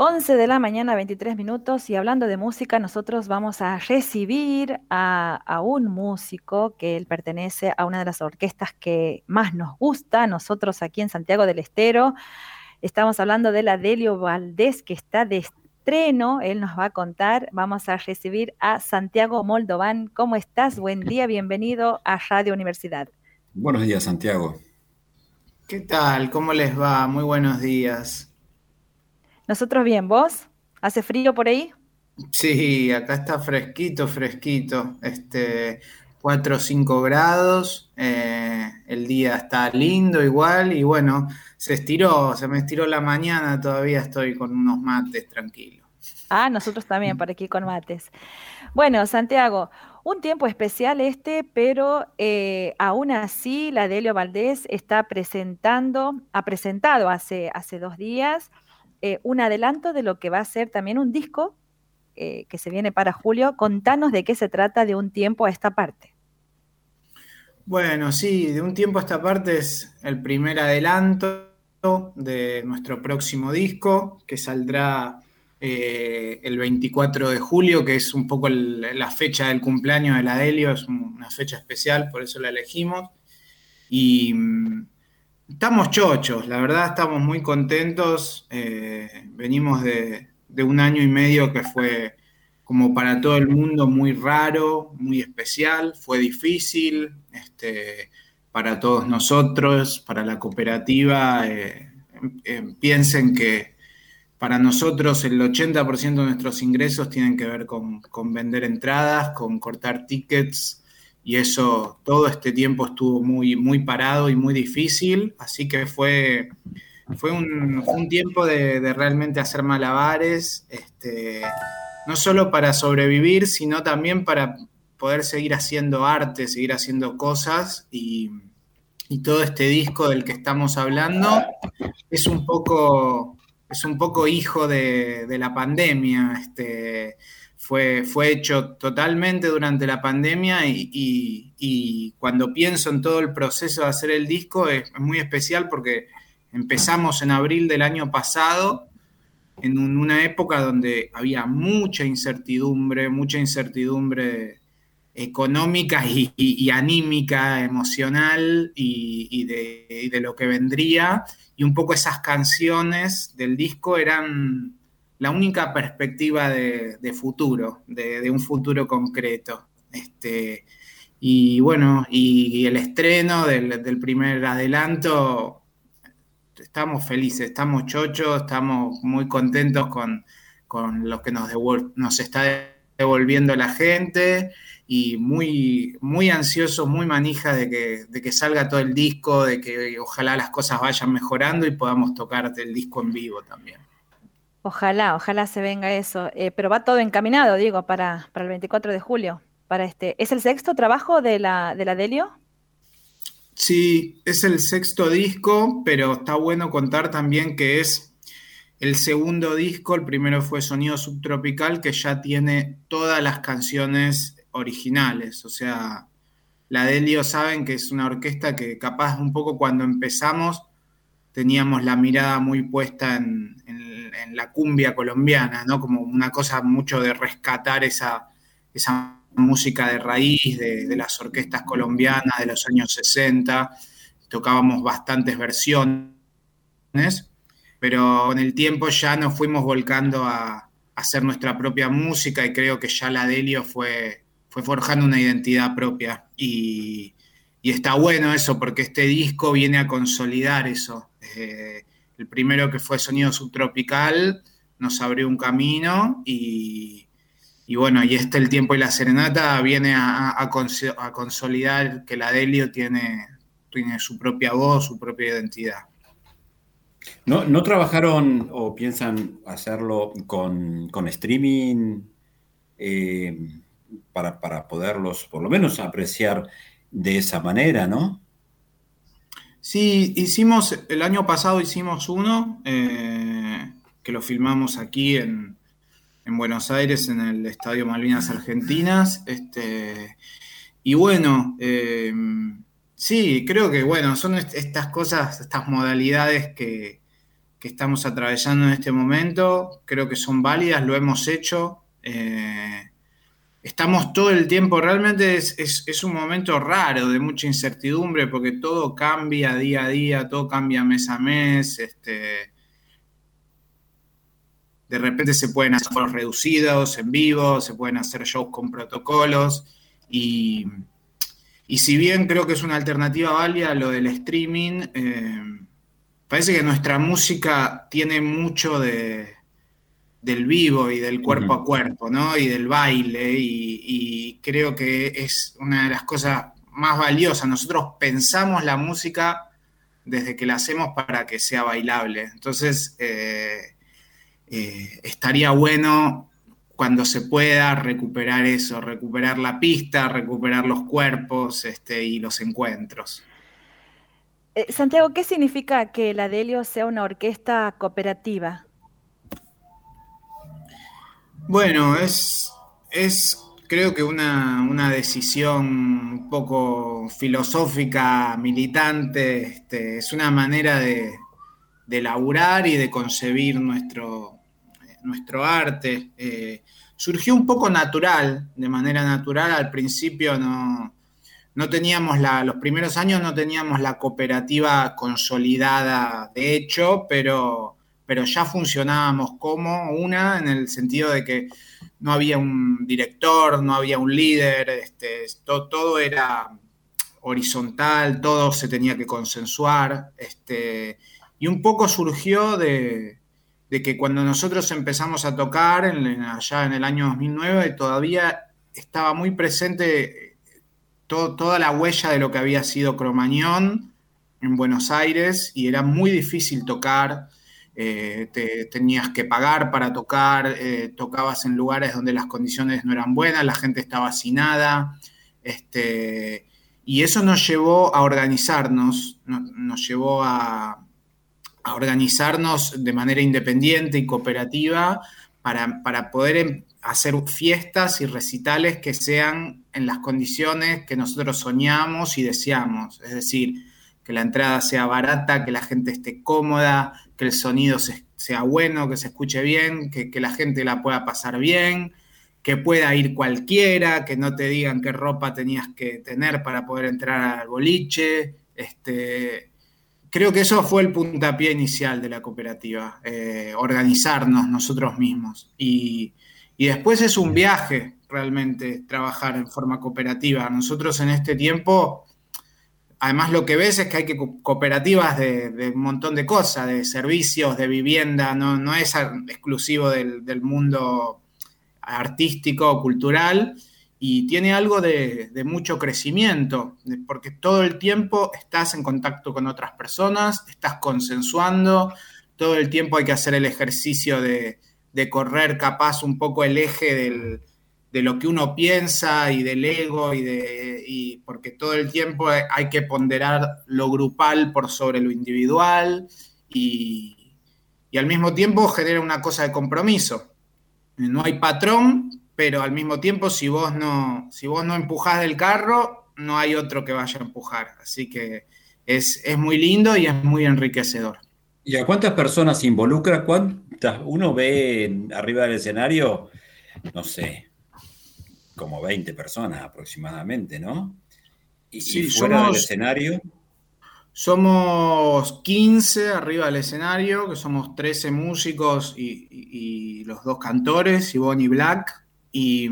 11 de la mañana, 23 minutos, y hablando de música, nosotros vamos a recibir a, un músico que él pertenece a una de las orquestas que más nos gusta, nosotros aquí en Santiago del Estero. Estamos hablando de la Delio Valdés, que está de estreno, él nos va a contar. Vamos a recibir a Santiago Moldovan. ¿Cómo estás? Buen día, bienvenido a Radio Universidad. Buenos días, Santiago. ¿Qué tal? ¿Cómo les va? Muy buenos días. Nosotros bien, ¿vos? ¿Hace frío por ahí? Sí, acá está fresquito, fresquito. Este, 4 o 5 grados. Eh, el día está lindo igual. Y bueno, se estiró, se me estiró la mañana. Todavía estoy con unos mates tranquilos. Ah, nosotros también por aquí con mates. Bueno, Santiago, un tiempo especial este, pero eh, aún así la Delio Valdés está presentando, ha presentado hace, hace dos días eh, un adelanto de lo que va a ser también un disco eh, que se viene para julio. Contanos de qué se trata de un tiempo a esta parte. Bueno, sí, de un tiempo a esta parte es el primer adelanto de nuestro próximo disco que saldrá eh, el 24 de julio, que es un poco la fecha del cumpleaños de la Delio, es una fecha especial, por eso la elegimos. Y mm, Estamos chochos, la verdad estamos muy contentos. Eh, venimos de, un año y medio que fue como para todo el mundo muy raro, muy especial, fue difícil este, para todos nosotros, para la cooperativa. Eh, eh, piensen que para nosotros el 80% de nuestros ingresos tienen que ver con, con vender entradas, con cortar tickets, y eso todo este tiempo estuvo muy, muy parado y muy difícil, así que fue, fue un, tiempo de, realmente hacer malabares, este, no solo para sobrevivir, sino también para poder seguir haciendo arte, seguir haciendo cosas y, todo este disco del que estamos hablando es un poco, es un poco hijo de, la pandemia. Este, fue, fue hecho totalmente durante la pandemia y, cuando pienso en todo el proceso de hacer el disco es muy especial porque empezamos en abril del año pasado, en una época donde había mucha incertidumbre, mucha incertidumbre económica y, anímica, emocional y, de, y de lo que vendría. Y un poco esas canciones del disco eran la única perspectiva de, futuro, de, un futuro concreto. Este, y bueno, y, el estreno del, primer adelanto, estamos felices, estamos chochos, estamos muy contentos con, lo que nos, nos está devolviendo la gente y muy, muy ansioso, muy manija de que, de que salga todo el disco, de que ojalá las cosas vayan mejorando y podamos tocar el disco en vivo también. Ojalá, ojalá se venga eso. Eh, pero va todo encaminado, digo, para, el 24 de julio. Para este. ¿Es el sexto trabajo de la, de la Delio? Sí, es el sexto disco, pero está bueno contar también que es el segundo disco. El primero fue Sonido Subtropical, que ya tiene todas las canciones originales. O sea, la Delio saben que es una orquesta que capaz un poco cuando empezamos teníamos la mirada muy puesta en, la cumbia colombiana, ¿no? Como una cosa mucho de rescatar esa, esa música de raíz de, las orquestas colombianas de los años 60. Tocábamos bastantes versiones, pero con el tiempo ya nos fuimos volcando a, hacer nuestra propia música y creo que ya la Delio fue, fue forjando una identidad propia. Y, y está bueno eso, porque este disco viene a consolidar eso. Eh, el primero que fue Sonido Subtropical nos abrió un camino y, bueno, y este El Tiempo y la Serenata viene a, consolidar que la Delio tiene, tiene su propia voz, su propia identidad. ¿No, trabajaron o piensan hacerlo con, streaming eh, para, para poderlos por lo menos apreciar de esa manera, ¿no? Sí, hicimos, el año pasado hicimos uno, eh, que lo filmamos aquí en, Buenos Aires, en el Estadio Malvinas Argentinas. Este, y bueno, eh, sí, creo que bueno, son estas cosas, estas modalidades que, que estamos atravesando en este momento, creo que son válidas, lo hemos hecho. Eh, estamos todo el tiempo, realmente es, un momento raro, de mucha incertidumbre, porque todo cambia día a día, todo cambia mes a mes. Este, de repente se pueden hacer shows reducidos en vivo, se pueden hacer shows con protocolos y, si bien creo que es una alternativa válida lo del streaming, eh, parece que nuestra música tiene mucho de, del vivo y del cuerpo a cuerpo, ¿no? Y del baile, y, creo que es una de las cosas más valiosas. Nosotros pensamos la música desde que la hacemos para que sea bailable. Entonces, eh, eh, estaría bueno cuando se pueda recuperar eso, recuperar la pista, recuperar los cuerpos este, y los encuentros. Eh, Santiago, ¿qué significa que la Delio sea una orquesta cooperativa? Bueno, es, es creo que una, decisión un poco filosófica, militante, este, es una manera de, de laburar y de concebir nuestro, nuestro arte. Eh, surgió un poco natural, de manera natural, al principio no, no teníamos la, los primeros años no teníamos la cooperativa consolidada de hecho, pero, pero ya funcionábamos como una en el sentido de que no había un director, no había un líder, este, todo, era horizontal, todo se tenía que consensuar, este, y un poco surgió de, que cuando nosotros empezamos a tocar, allá en el año 2009, todavía estaba muy presente toda la huella de lo que había sido Cromañón en Buenos Aires y era muy difícil tocar. Eh, te, tenías que pagar para tocar, eh, tocabas en lugares donde las condiciones no eran buenas, la gente estaba nada. Este, y eso nos llevó a organizarnos, nos llevó a, organizarnos de manera independiente y cooperativa para, para poder em, hacer fiestas y recitales que sean en las condiciones que nosotros soñamos y deseamos. Es decir, que la entrada sea barata, que la gente esté cómoda, que el sonido sea bueno, que se escuche bien, que, la gente la pueda pasar bien, que pueda ir cualquiera, que no te digan qué ropa tenías que tener para poder entrar al boliche. Este, creo que eso fue el puntapié inicial de la cooperativa, eh, organizarnos nosotros mismos. Y, y después es un viaje realmente trabajar en forma cooperativa. Nosotros en este tiempo, además lo que ves es que hay cooperativas de, un montón de cosas, de servicios, de vivienda, no, es exclusivo del, mundo artístico, cultural, y tiene algo de, mucho crecimiento, porque todo el tiempo estás en contacto con otras personas, estás consensuando, todo el tiempo hay que hacer el ejercicio de, correr capaz un poco el eje de lo que uno piensa y del ego y de porque todo el tiempo hay que ponderar lo grupal por sobre lo individual y, al mismo tiempo genera una cosa de compromiso. No hay patrón, pero al mismo tiempo si vos no, si vos no empujás del carro, no hay otro que vaya a empujar. Así que es, es muy lindo y es muy enriquecedor. ¿Y a cuántas personas involucra? ¿Cuántas? Uno ve arriba del escenario, no sé, como 20 personas aproximadamente, ¿no? Y, fuera del escenario. Somos 15 arriba del escenario, que somos 13 músicos y, y los dos cantores, Ivonne y Black. Y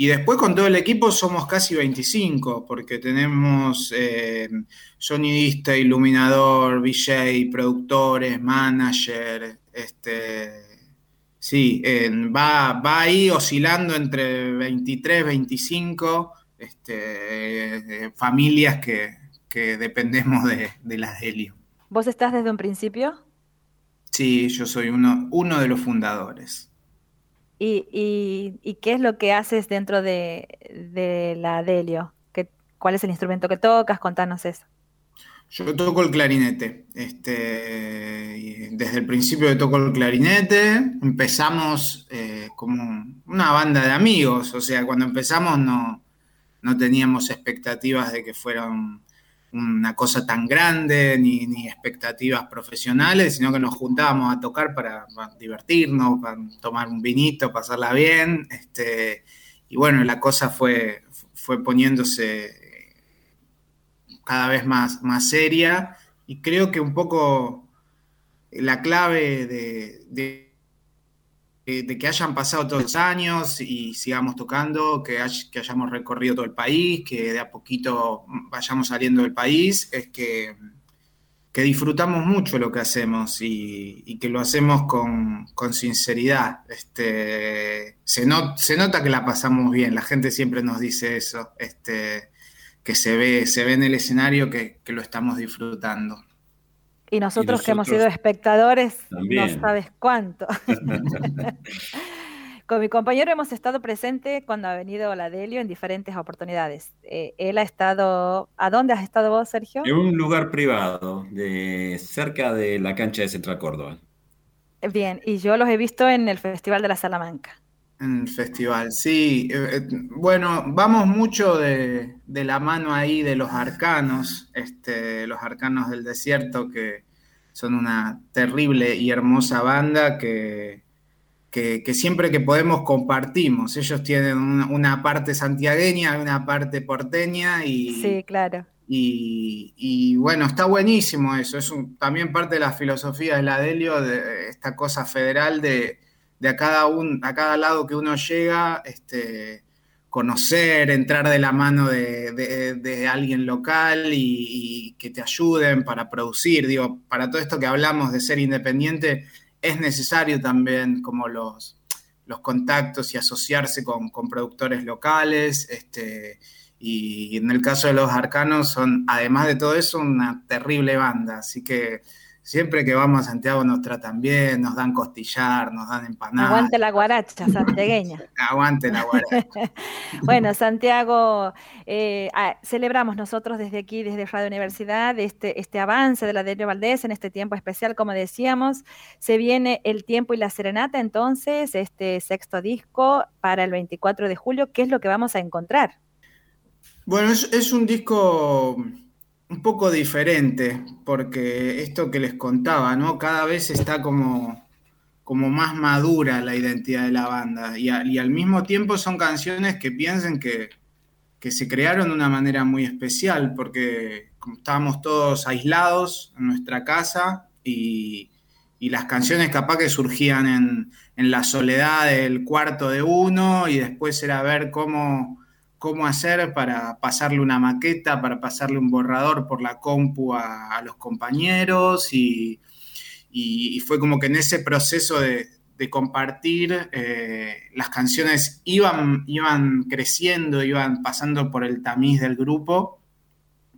y después con todo el equipo somos casi 25, porque tenemos eh, sonidista, iluminador, VJ, productores, manager, este, sí, va, va ahí oscilando entre 23, 25 este, familias que, dependemos de, de las Helio. ¿Vos estás desde un principio? Sí, yo soy uno, uno de los fundadores. ¿Y, qué es lo que haces dentro de, la Delio? ¿Cuál es el instrumento que tocas? Contanos eso. Yo toco el clarinete. Este, desde el principio toco el clarinete. Empezamos eh, como una banda de amigos. O sea, cuando empezamos no, no teníamos expectativas de que fuera una cosa tan grande ni, expectativas profesionales, sino que nos juntábamos a tocar para, divertirnos, para tomar un vinito, pasarla bien. Este, y bueno, la cosa fue, fue poniéndose cada vez más, más seria y creo que un poco la clave de de que hayan pasado todos los años y sigamos tocando, que, que, hayamos recorrido todo el país, que de a poquito vayamos saliendo del país, es que, que disfrutamos mucho lo que hacemos y, que lo hacemos con, sinceridad. Este, se, se, nota que la pasamos bien, la gente siempre nos dice eso, este, que se ve, se ve en el escenario que, que lo estamos disfrutando. Y nosotros, que hemos sido espectadores, no sabes cuánto. Con mi compañero hemos estado presentes cuando ha venido la Delio en diferentes oportunidades. Eh, él ha estado. ¿A dónde has estado vos, Sergio? En un lugar privado, de, cerca de la cancha de Central Córdoba. Bien, y yo los he visto en el Festival de la Salamanca. En el festival, sí. Eh, eh, bueno, vamos mucho de, la mano ahí de los arcanos, este, los arcanos del desierto, que son una terrible y hermosa banda que, que, siempre que podemos compartimos. Ellos tienen una, parte santiagueña, una parte porteña y... Sí, claro. Y, bueno, está buenísimo eso. Es también parte de la filosofía de la Delio, de esta cosa federal de de a cada, un, a cada lado que uno llega, este, conocer, entrar de la mano de, alguien local y, que te ayuden para producir. Digo, para todo esto que hablamos de ser independiente, es necesario también como los, los contactos y asociarse con, productores locales. Este, y en el caso de los arcanos son, además de todo eso, una terrible banda. Así que Siempre que vamos a Santiago nos tratan bien, nos dan costillar, nos dan empanadas. Aguante la guaracha santiagueña. Aguante la guaracha. bueno, Santiago, eh, ah, celebramos nosotros desde aquí, desde Radio Universidad, este, este avance de la Delio Valdés en este tiempo especial, como decíamos. Se viene el tiempo y la serenata, entonces, este sexto disco para el 24 de julio. ¿Qué es lo que vamos a encontrar? Bueno, es un disco un poco diferente, porque esto que les contaba, ¿no? Cada vez está como, como más madura la identidad de la banda y, al mismo tiempo son canciones que piensen que, se crearon de una manera muy especial, porque estábamos todos aislados en nuestra casa y, las canciones capaz que surgían en, en la soledad del cuarto de uno y después era ver cómo cómo hacer para pasarle una maqueta, para pasarle un borrador por la compu a, los compañeros y, fue como que en ese proceso de, compartir eh, las canciones iban, iban creciendo, iban pasando por el tamiz del grupo,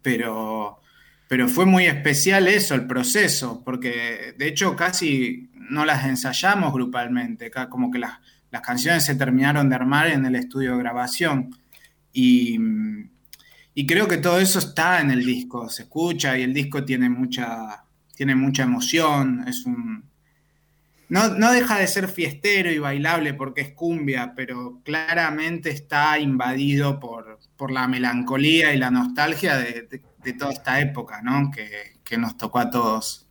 pero, pero fue muy especial eso, el proceso, porque de hecho casi no las ensayamos grupalmente, como que las, las canciones se terminaron de armar en el estudio de grabación. Y, creo que todo eso está en el disco, se escucha y el disco tiene mucha, tiene mucha emoción, es un... No, deja de ser fiestero y bailable porque es cumbia, pero claramente está invadido por, la melancolía y la nostalgia de, toda esta época, ¿no? Que, que nos tocó a todos.